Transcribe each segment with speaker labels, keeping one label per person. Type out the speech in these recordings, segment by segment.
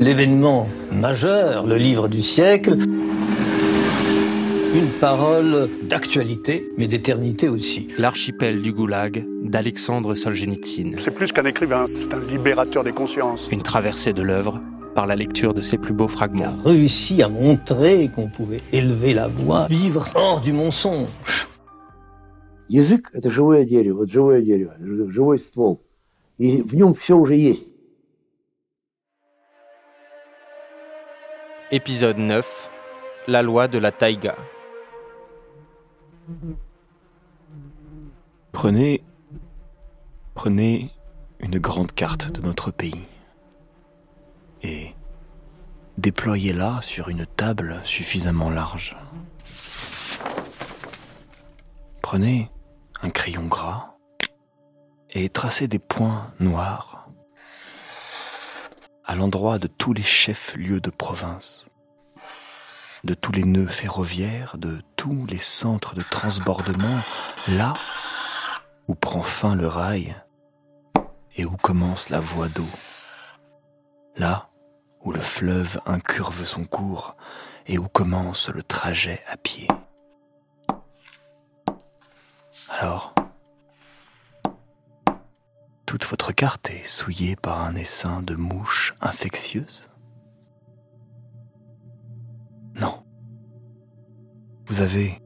Speaker 1: l'événement majeur, le livre du siècle. Une parole d'actualité, mais d'éternité aussi.
Speaker 2: L'archipel du Goulag d'Alexandre Solzhenitsyn.
Speaker 3: C'est plus qu'un écrivain, c'est un libérateur des consciences.
Speaker 2: Une traversée de l'œuvre par la lecture de ses plus beaux fragments.
Speaker 1: Il a réussi à montrer qu'on pouvait élever la voix, vivre hors du mensonge.
Speaker 4: Язык – это живое дерево, вот живое дерево, живой ствол. И в нем все уже есть.
Speaker 2: Épisode 9 La loi de la taïga.
Speaker 5: Prenez. Prenez une grande carte de notre pays et déployez-la sur une table suffisamment large. Prenez un crayon gras et tracez des points noirs à l'endroit de tous les chefs-lieux de province, de tous les nœuds ferroviaires, de tous les centres de transbordement, là où prend fin le rail et où commence la voie d'eau, là où le fleuve incurve son cours et où commence le trajet à pied. Alors, est souillée par un essaim de mouches infectieuses? Non. Vous avez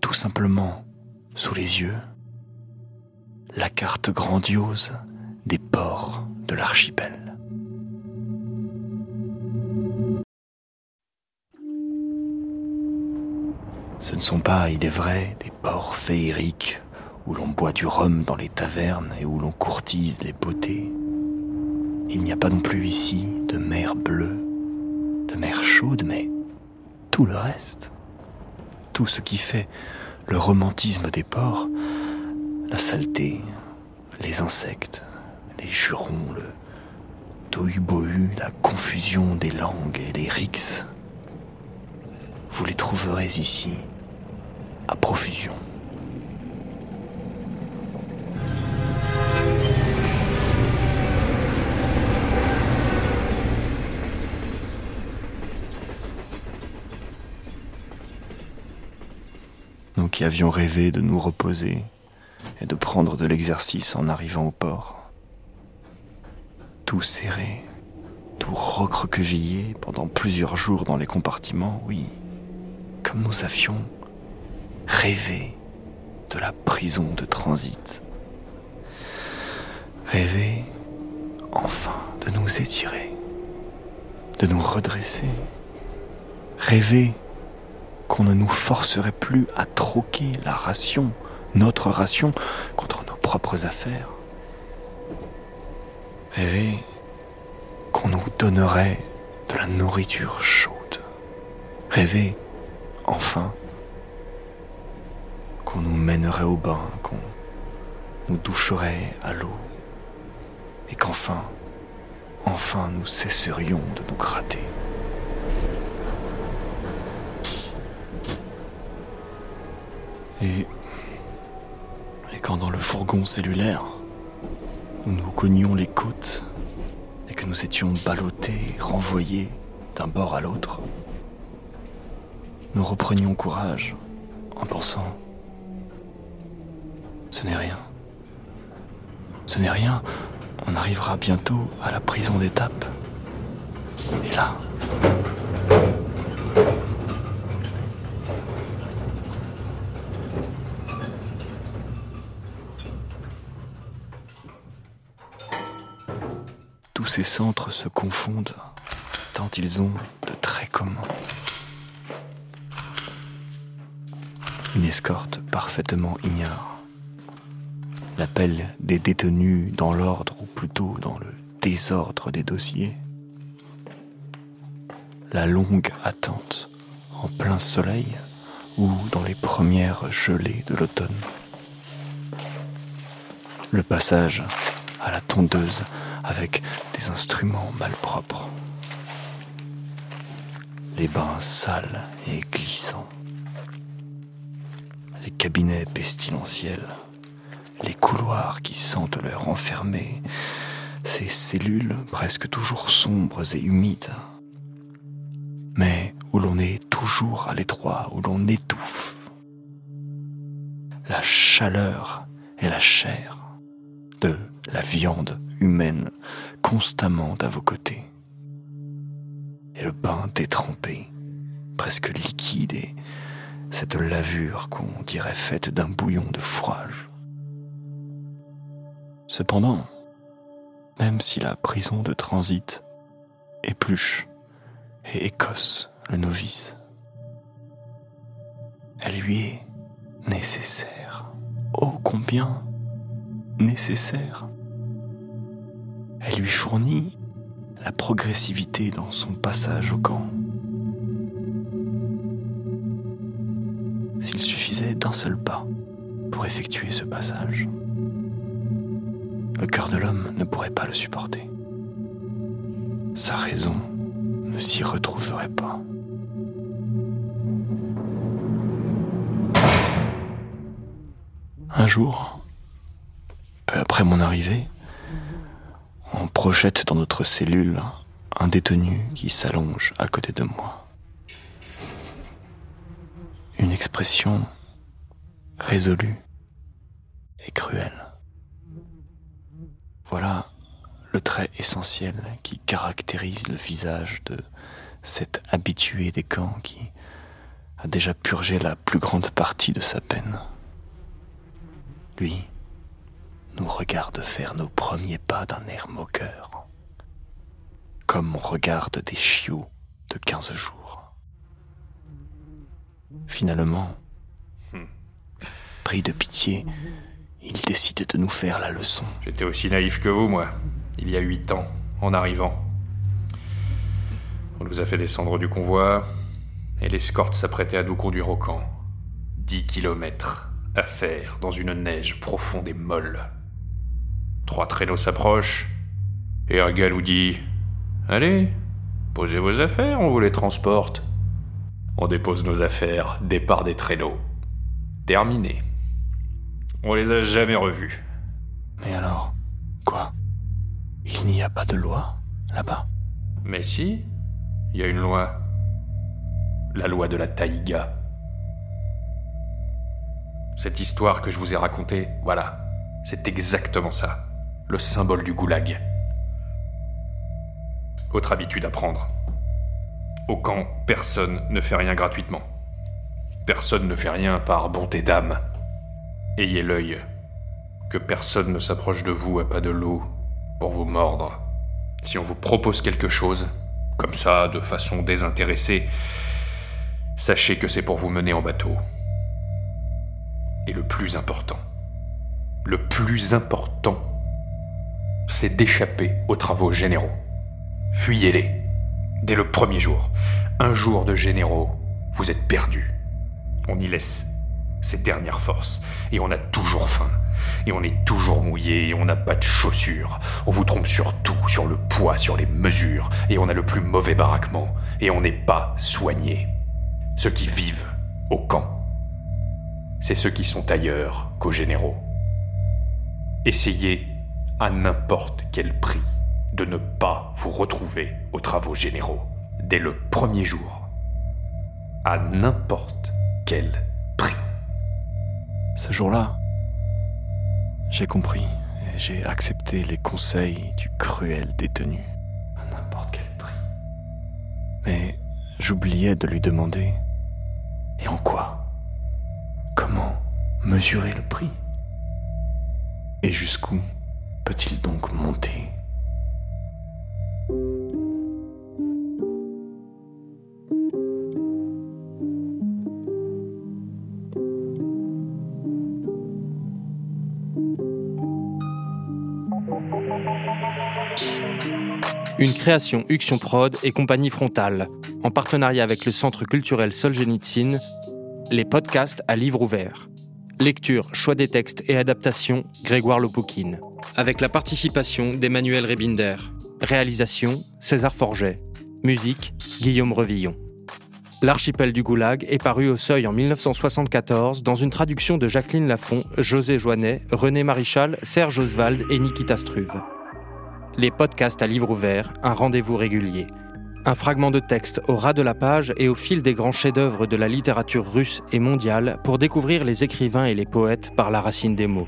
Speaker 5: tout simplement sous les yeux la carte grandiose des ports de l'archipel. Ce ne sont pas, il est vrai, des ports féeriques où l'on boit du rhum dans les tavernes et où l'on courtise les beautés. Il n'y a pas non plus ici de mer bleue, de mer chaude, mais tout le reste, tout ce qui fait le romantisme des ports, la saleté, les insectes, les jurons, le tohu-bohu, la confusion des langues et les rixes, vous les trouverez ici à profusion. Qui avions rêvé de nous reposer et de prendre de l'exercice en arrivant au port. Tout serré, tout recroquevillé pendant plusieurs jours dans les compartiments, oui, comme nous avions rêver de la prison de transit. Rêver enfin de nous étirer, de nous redresser. Rêver qu'on ne nous forcerait plus à troquer la ration, notre ration, contre nos propres affaires. Rêver qu'on nous donnerait de la nourriture chaude. Rêver, enfin, qu'on nous mènerait au bain, qu'on nous doucherait à l'eau, et qu'enfin, enfin nous cesserions de nous gratter. Et, quand dans le fourgon cellulaire, où nous cognions les côtes, et que nous étions ballottés, renvoyés d'un bord à l'autre, nous reprenions courage en pensant ce n'est rien. Ce n'est rien. On arrivera bientôt à la prison d'étape. Et là... Tous ces centres se confondent tant ils ont de traits communs. Une escorte parfaitement ignore l'appel des détenus dans l'ordre ou plutôt dans le désordre des dossiers, la longue attente en plein soleil ou dans les premières gelées de l'automne, le passage à la tondeuse avec des instruments malpropres, les bains sales et glissants, les cabinets pestilentiels. Les couloirs qui sentent leur enfermés, ces cellules presque toujours sombres et humides, mais où l'on est toujours à l'étroit, où l'on étouffe. La chaleur et la chair de la viande humaine constamment à vos côtés. Et le pain détrempé, presque liquide et cette lavure qu'on dirait faite d'un bouillon de froige. Cependant, même si la prison de transit épluche et écosse le novice, elle lui est nécessaire. Oh combien nécessaire. Elle lui fournit la progressivité dans son passage au camp. S'il suffisait d'un seul pas pour effectuer ce passage, le cœur de l'homme ne pourrait pas le supporter. Sa raison ne s'y retrouverait pas. Un jour, peu après mon arrivée, on projette dans notre cellule un détenu qui s'allonge à côté de moi. Une expression résolue et cruelle. Voilà le trait essentiel qui caractérise le visage de cet habitué des camps qui a déjà purgé la plus grande partie de sa peine. Lui nous regarde faire nos premiers pas d'un air moqueur, comme on regarde des chiots de quinze jours. Finalement, pris de pitié, il décide de nous faire la leçon.
Speaker 6: J'étais aussi naïf que vous, moi, il y a huit ans, en arrivant. On nous a fait descendre du convoi, et l'escorte s'apprêtait à nous conduire au camp. Dix kilomètres à faire dans une neige profonde et molle. Trois traîneaux s'approchent, et un gars nous dit Allez, posez vos affaires, on vous les transporte. On dépose nos affaires, départ des traîneaux. Terminé. On les a jamais revus.
Speaker 5: Mais alors, quoi? Il n'y a pas de loi là-bas?
Speaker 6: Mais si, il y a une loi. La loi de la taïga. Cette histoire que je vous ai racontée, voilà, c'est exactement ça. Le symbole du goulag. Autre habitude à prendre. Au camp, personne ne fait rien gratuitement. Personne ne fait rien par bonté d'âme. Ayez l'œil. Que personne ne s'approche de vous à pas de l'eau pour vous mordre. Si on vous propose quelque chose, comme ça, de façon désintéressée, sachez que c'est pour vous mener en bateau. Et le plus important, le plus important, c'est d'échapper aux travaux généraux. Fuyez-les. Dès le premier jour. Un jour de généraux, vous êtes perdus. On y laisse ses dernières forces. Et on a toujours faim. Et on est toujours mouillé. Et on n'a pas de chaussures. On vous trompe sur tout, sur le poids, sur les mesures. Et on a le plus mauvais baraquement. Et on n'est pas soigné. Ceux qui vivent au camp, c'est ceux qui sont ailleurs qu'aux généraux. Essayez à n'importe quel prix de ne pas vous retrouver aux travaux généraux dès le premier jour. À n'importe quel prix.
Speaker 5: Ce jour-là, j'ai compris et j'ai accepté les conseils du cruel détenu. À n'importe quel prix. Mais j'oubliais de lui demander Et en quoi? Comment mesurer le prix? Et jusqu'où? Peut-il donc monter
Speaker 2: Une création Uction Prod et compagnie frontale, en partenariat avec le Centre culturel Solzhenitsyn, les podcasts à livre ouvert. Lecture, choix des textes et adaptation, Grégoire Lopoukine. Avec la participation d'Emmanuel Rebinder. Réalisation, César Forget. Musique, Guillaume Revillon. L'archipel du Goulag est paru au seuil en 1974 dans une traduction de Jacqueline Lafont, José Joannet, René Marichal, Serge Oswald et Nikita Struve. les podcasts à livre ouvert, un rendez-vous régulier. Un fragment de texte au ras de la page et au fil des grands chefs-d'œuvre de la littérature russe et mondiale pour découvrir les écrivains et les poètes par la racine des mots.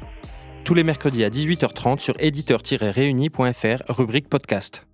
Speaker 2: Tous les mercredis à 18h30 sur éditeur-réuni.fr, rubrique podcast.